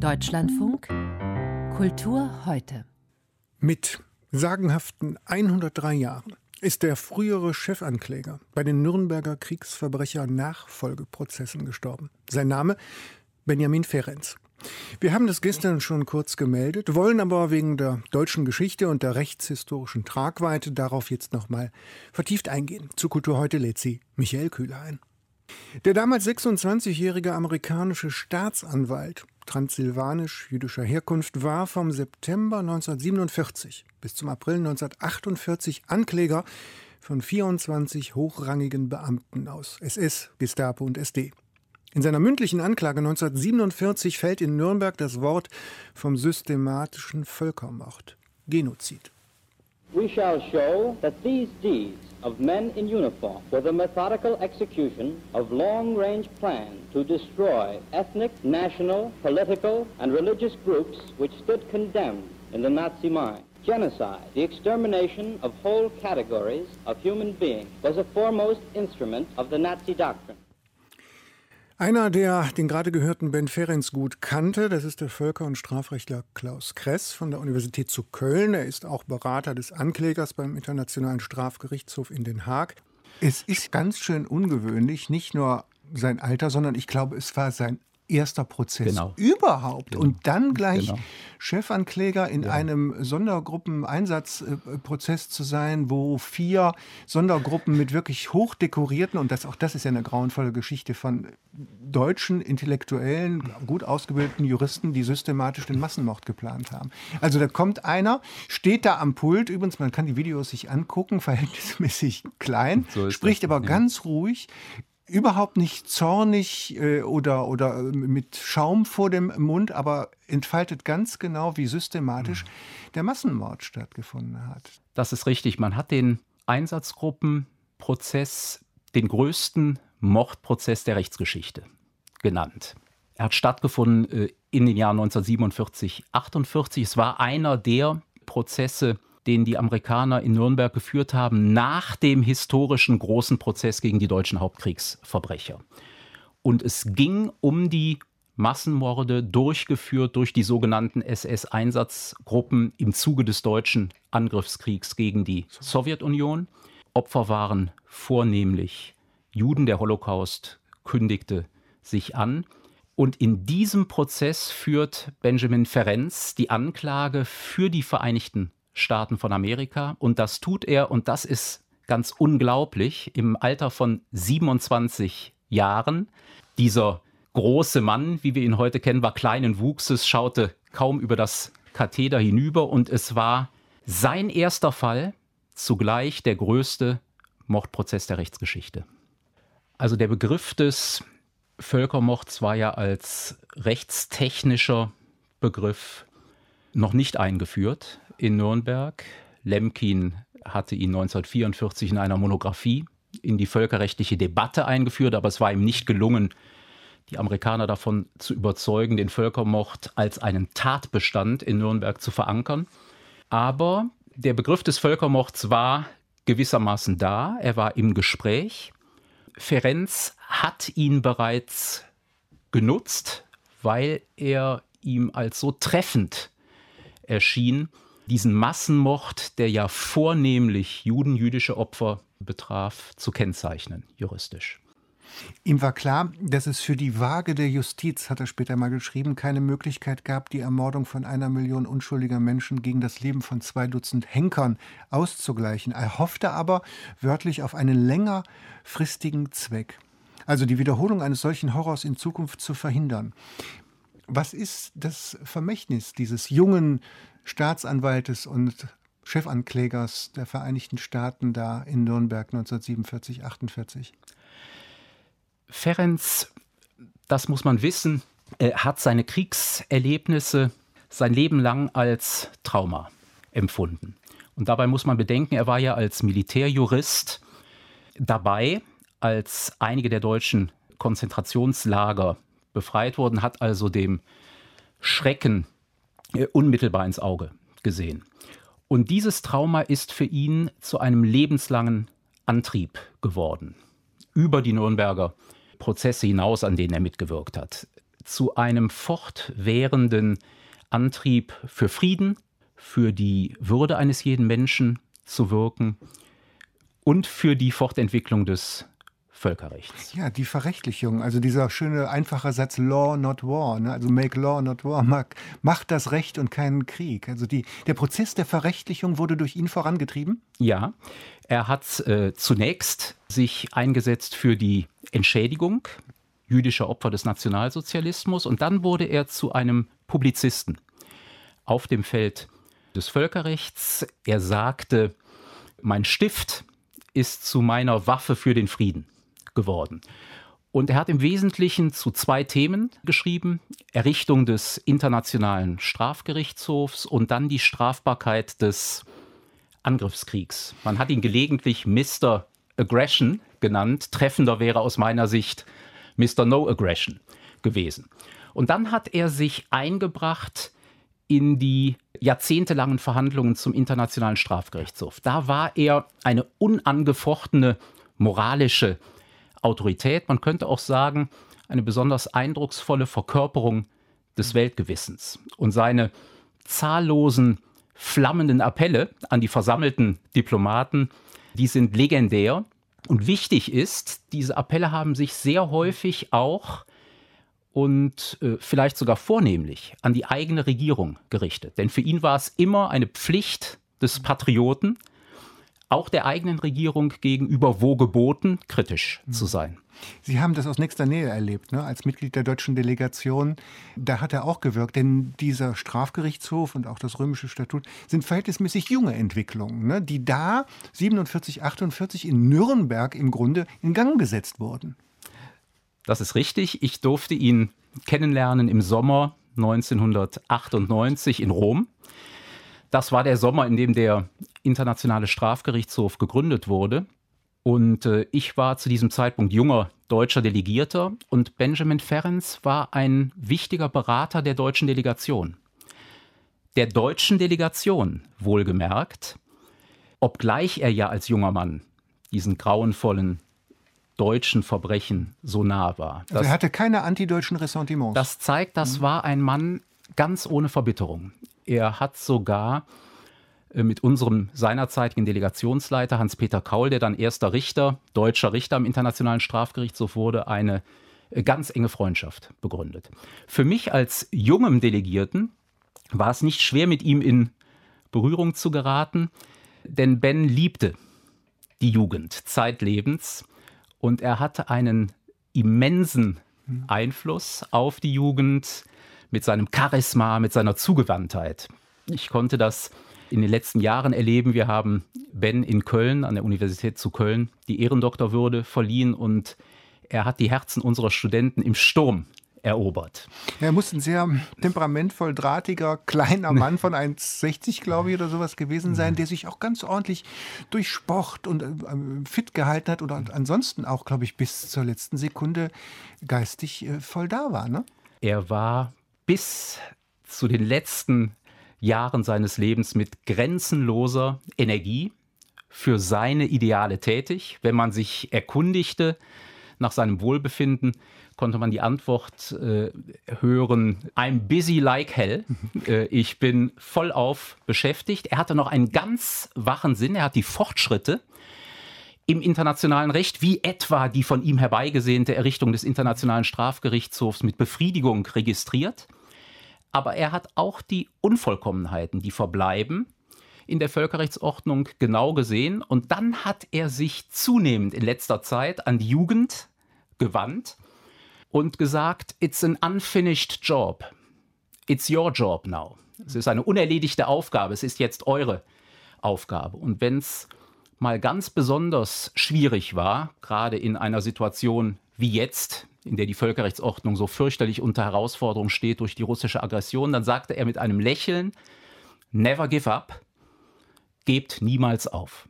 Deutschlandfunk Kultur heute. Mit sagenhaften 103 Jahren ist der frühere Chefankläger bei den Nürnberger Kriegsverbrecher-Nachfolgeprozessen gestorben. Sein Name Benjamin Ferenc. Wir haben das gestern schon kurz gemeldet, wollen aber wegen der deutschen Geschichte und der rechtshistorischen Tragweite darauf jetzt nochmal vertieft eingehen. Zu Kultur heute lädt sie Michael Kühler ein. Der damals 26-jährige amerikanische Staatsanwalt transsilvanisch-jüdischer Herkunft war vom September 1947 bis zum April 1948 Ankläger von 24 hochrangigen Beamten aus SS, Gestapo und SD. In seiner mündlichen Anklage 1947 fällt in Nürnberg das Wort vom systematischen Völkermord, Genozid. We shall show that these deeds of men in uniform were the methodical execution of long-range plans to destroy ethnic, national, political, and religious groups which stood condemned in the Nazi mind. Genocide, the extermination of whole categories of human beings, was a foremost instrument of the Nazi doctrine. Einer, der den gerade gehörten Ben Ferenc gut kannte, das ist der Völker- und Strafrechtler Klaus Kress von der Universität zu Köln. Er ist auch Berater des Anklägers beim Internationalen Strafgerichtshof in Den Haag. Es ist ganz schön ungewöhnlich, nicht nur sein Alter, sondern ich glaube, es war sein erster Prozess genau. überhaupt. Genau. Und dann gleich genau. Chefankläger in ja. einem Sondergruppeneinsatzprozess zu sein, wo vier Sondergruppen mit wirklich hochdekorierten, und das, auch das ist ja eine grauenvolle Geschichte von deutschen, intellektuellen, gut ausgebildeten Juristen, die systematisch den Massenmord geplant haben. Also da kommt einer, steht da am Pult, übrigens, man kann die Videos sich angucken, verhältnismäßig klein, so spricht das, aber ja. ganz ruhig, überhaupt nicht zornig äh, oder, oder äh, mit Schaum vor dem Mund, aber entfaltet ganz genau, wie systematisch mhm. der Massenmord stattgefunden hat. Das ist richtig. Man hat den Einsatzgruppenprozess den größten Mordprozess der Rechtsgeschichte genannt. Er hat stattgefunden äh, in den Jahren 1947, 48. Es war einer der Prozesse, den die Amerikaner in Nürnberg geführt haben, nach dem historischen großen Prozess gegen die deutschen Hauptkriegsverbrecher. Und es ging um die Massenmorde durchgeführt durch die sogenannten SS-Einsatzgruppen im Zuge des deutschen Angriffskriegs gegen die Sowjetunion. Opfer waren vornehmlich Juden. Der Holocaust kündigte sich an. Und in diesem Prozess führt Benjamin Ferenc die Anklage für die Vereinigten Staaten von Amerika. Und das tut er, und das ist ganz unglaublich, im Alter von 27 Jahren. Dieser große Mann, wie wir ihn heute kennen, war kleinen Wuchses, schaute kaum über das Katheder hinüber und es war sein erster Fall, zugleich der größte Mordprozess der Rechtsgeschichte. Also der Begriff des Völkermords war ja als rechtstechnischer Begriff noch nicht eingeführt in Nürnberg. Lemkin hatte ihn 1944 in einer Monographie in die völkerrechtliche Debatte eingeführt, aber es war ihm nicht gelungen, die Amerikaner davon zu überzeugen, den Völkermord als einen Tatbestand in Nürnberg zu verankern. Aber der Begriff des Völkermords war gewissermaßen da, er war im Gespräch. Ferenc hat ihn bereits genutzt, weil er ihm als so treffend erschien, diesen Massenmord, der ja vornehmlich Juden, jüdische Opfer betraf, zu kennzeichnen, juristisch. Ihm war klar, dass es für die Waage der Justiz, hat er später mal geschrieben, keine Möglichkeit gab, die Ermordung von einer Million unschuldiger Menschen gegen das Leben von zwei Dutzend Henkern auszugleichen. Er hoffte aber wörtlich auf einen längerfristigen Zweck. Also die Wiederholung eines solchen Horrors in Zukunft zu verhindern. Was ist das Vermächtnis dieses jungen Staatsanwaltes und Chefanklägers der Vereinigten Staaten da in Nürnberg 1947, 48? Ferenc, das muss man wissen, hat seine Kriegserlebnisse sein Leben lang als Trauma empfunden. Und dabei muss man bedenken, er war ja als Militärjurist dabei, als einige der deutschen Konzentrationslager befreit wurden, hat also dem Schrecken äh, unmittelbar ins Auge gesehen. Und dieses Trauma ist für ihn zu einem lebenslangen Antrieb geworden, über die Nürnberger Prozesse hinaus, an denen er mitgewirkt hat. zu einem fortwährenden Antrieb für Frieden, für die Würde eines jeden Menschen zu wirken und für die Fortentwicklung des Völkerrechts. Ja, die Verrechtlichung, also dieser schöne einfache Satz Law not War, ne? also make law not war, macht das Recht und keinen Krieg. Also die, der Prozess der Verrechtlichung wurde durch ihn vorangetrieben? Ja, er hat äh, zunächst sich eingesetzt für die Entschädigung jüdischer Opfer des Nationalsozialismus und dann wurde er zu einem Publizisten auf dem Feld des Völkerrechts. Er sagte, mein Stift ist zu meiner Waffe für den Frieden geworden. Und er hat im Wesentlichen zu zwei Themen geschrieben. Errichtung des Internationalen Strafgerichtshofs und dann die Strafbarkeit des Angriffskriegs. Man hat ihn gelegentlich Mr. Aggression genannt. Treffender wäre aus meiner Sicht Mr. No Aggression gewesen. Und dann hat er sich eingebracht in die jahrzehntelangen Verhandlungen zum Internationalen Strafgerichtshof. Da war er eine unangefochtene moralische Autorität, man könnte auch sagen, eine besonders eindrucksvolle Verkörperung des Weltgewissens. Und seine zahllosen flammenden Appelle an die versammelten Diplomaten, die sind legendär. Und wichtig ist, diese Appelle haben sich sehr häufig auch und äh, vielleicht sogar vornehmlich an die eigene Regierung gerichtet. Denn für ihn war es immer eine Pflicht des Patrioten, auch der eigenen Regierung gegenüber wo geboten, kritisch zu hm. sein. Sie haben das aus nächster Nähe erlebt, ne? als Mitglied der deutschen Delegation. Da hat er auch gewirkt, denn dieser Strafgerichtshof und auch das römische Statut sind verhältnismäßig junge Entwicklungen, ne? die da 47, 48 in Nürnberg im Grunde in Gang gesetzt wurden. Das ist richtig. Ich durfte ihn kennenlernen im Sommer 1998 in Rom. Das war der Sommer, in dem der Internationale Strafgerichtshof gegründet wurde. Und äh, ich war zu diesem Zeitpunkt junger deutscher Delegierter und Benjamin Ferenc war ein wichtiger Berater der deutschen Delegation. Der deutschen Delegation, wohlgemerkt, obgleich er ja als junger Mann diesen grauenvollen deutschen Verbrechen so nah war. Das, also er hatte keine antideutschen Ressentiments. Das zeigt, das mhm. war ein Mann ganz ohne Verbitterung. Er hat sogar äh, mit unserem seinerzeitigen Delegationsleiter Hans-Peter Kaul, der dann erster Richter, deutscher Richter am Internationalen Strafgerichtshof wurde, eine äh, ganz enge Freundschaft begründet. Für mich als jungem Delegierten war es nicht schwer, mit ihm in Berührung zu geraten, denn Ben liebte die Jugend zeitlebens und er hatte einen immensen Einfluss auf die Jugend, mit seinem Charisma, mit seiner Zugewandtheit. Ich konnte das in den letzten Jahren erleben. Wir haben Ben in Köln, an der Universität zu Köln, die Ehrendoktorwürde verliehen und er hat die Herzen unserer Studenten im Sturm erobert. Er muss ein sehr temperamentvoll drahtiger, kleiner Mann von 1,60, glaube ich, oder sowas gewesen sein, der sich auch ganz ordentlich durch Sport und äh, fit gehalten hat und ansonsten auch, glaube ich, bis zur letzten Sekunde geistig äh, voll da war. Ne? Er war bis zu den letzten Jahren seines Lebens mit grenzenloser Energie für seine Ideale tätig. Wenn man sich erkundigte nach seinem Wohlbefinden, konnte man die Antwort äh, hören, I'm busy like hell. Äh, ich bin vollauf beschäftigt. Er hatte noch einen ganz wachen Sinn. Er hat die Fortschritte im internationalen Recht, wie etwa die von ihm herbeigesehnte Errichtung des Internationalen Strafgerichtshofs mit Befriedigung registriert aber er hat auch die Unvollkommenheiten, die verbleiben, in der Völkerrechtsordnung genau gesehen. Und dann hat er sich zunehmend in letzter Zeit an die Jugend gewandt und gesagt, it's an unfinished job. It's your job now. Es ist eine unerledigte Aufgabe. Es ist jetzt eure Aufgabe. Und wenn es mal ganz besonders schwierig war, gerade in einer Situation wie jetzt, in der die Völkerrechtsordnung so fürchterlich unter Herausforderung steht durch die russische Aggression, dann sagte er mit einem Lächeln, Never give up, gebt niemals auf.